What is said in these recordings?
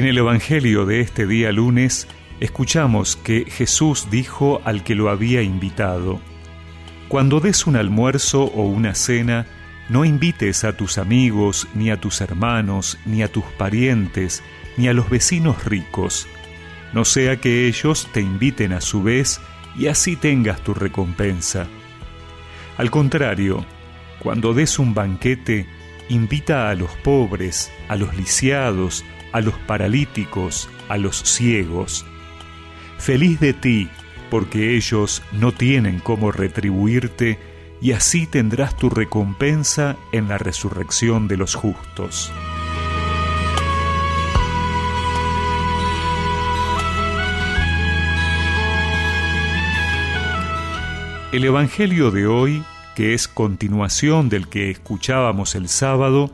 En el Evangelio de este día lunes escuchamos que Jesús dijo al que lo había invitado, Cuando des un almuerzo o una cena, no invites a tus amigos, ni a tus hermanos, ni a tus parientes, ni a los vecinos ricos, no sea que ellos te inviten a su vez y así tengas tu recompensa. Al contrario, cuando des un banquete, invita a los pobres, a los lisiados, a los paralíticos, a los ciegos. Feliz de ti, porque ellos no tienen cómo retribuirte, y así tendrás tu recompensa en la resurrección de los justos. El Evangelio de hoy, que es continuación del que escuchábamos el sábado,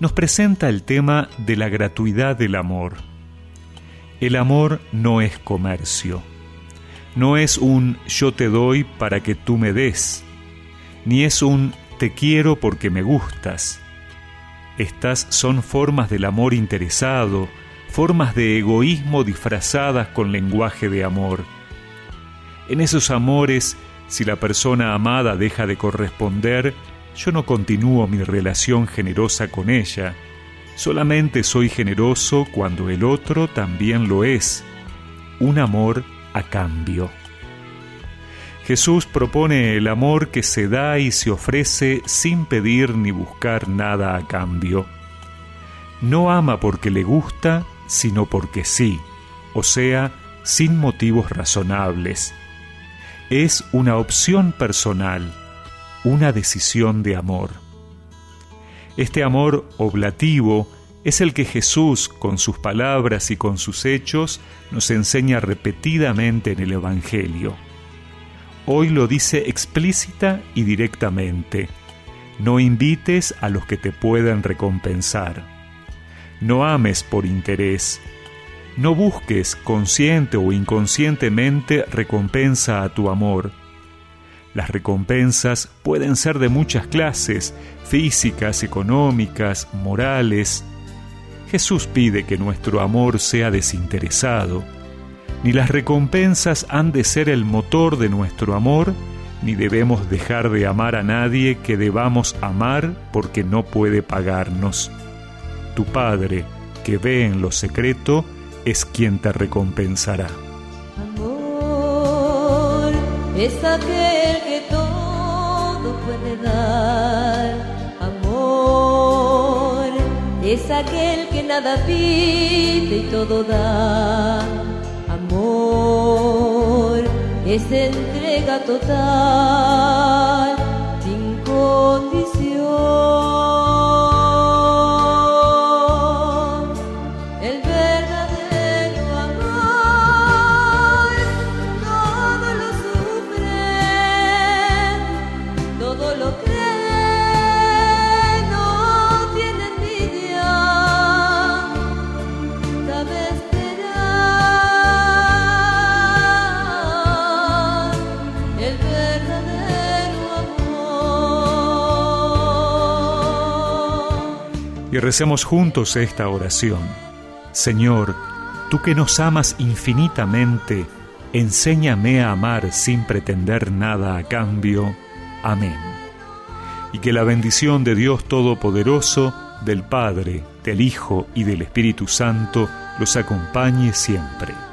nos presenta el tema de la gratuidad del amor. El amor no es comercio, no es un yo te doy para que tú me des, ni es un te quiero porque me gustas. Estas son formas del amor interesado, formas de egoísmo disfrazadas con lenguaje de amor. En esos amores, si la persona amada deja de corresponder, yo no continúo mi relación generosa con ella, solamente soy generoso cuando el otro también lo es, un amor a cambio. Jesús propone el amor que se da y se ofrece sin pedir ni buscar nada a cambio. No ama porque le gusta, sino porque sí, o sea, sin motivos razonables. Es una opción personal, una decisión de amor. Este amor oblativo es el que Jesús, con sus palabras y con sus hechos, nos enseña repetidamente en el Evangelio. Hoy lo dice explícita y directamente. No invites a los que te puedan recompensar. No ames por interés. No busques consciente o inconscientemente recompensa a tu amor las recompensas pueden ser de muchas clases, físicas, económicas, morales. Jesús pide que nuestro amor sea desinteresado. Ni las recompensas han de ser el motor de nuestro amor, ni debemos dejar de amar a nadie que debamos amar porque no puede pagarnos. Tu Padre, que ve en lo secreto, es quien te recompensará. Es aquel que todo puede dar. Amor es aquel que nada pide y todo da. Amor es entrega total, y recemos juntos esta oración. Señor, tú que nos amas infinitamente, enséñame a amar sin pretender nada a cambio. Amén. Y que la bendición de Dios Todopoderoso, del Padre, del Hijo y del Espíritu Santo los acompañe siempre.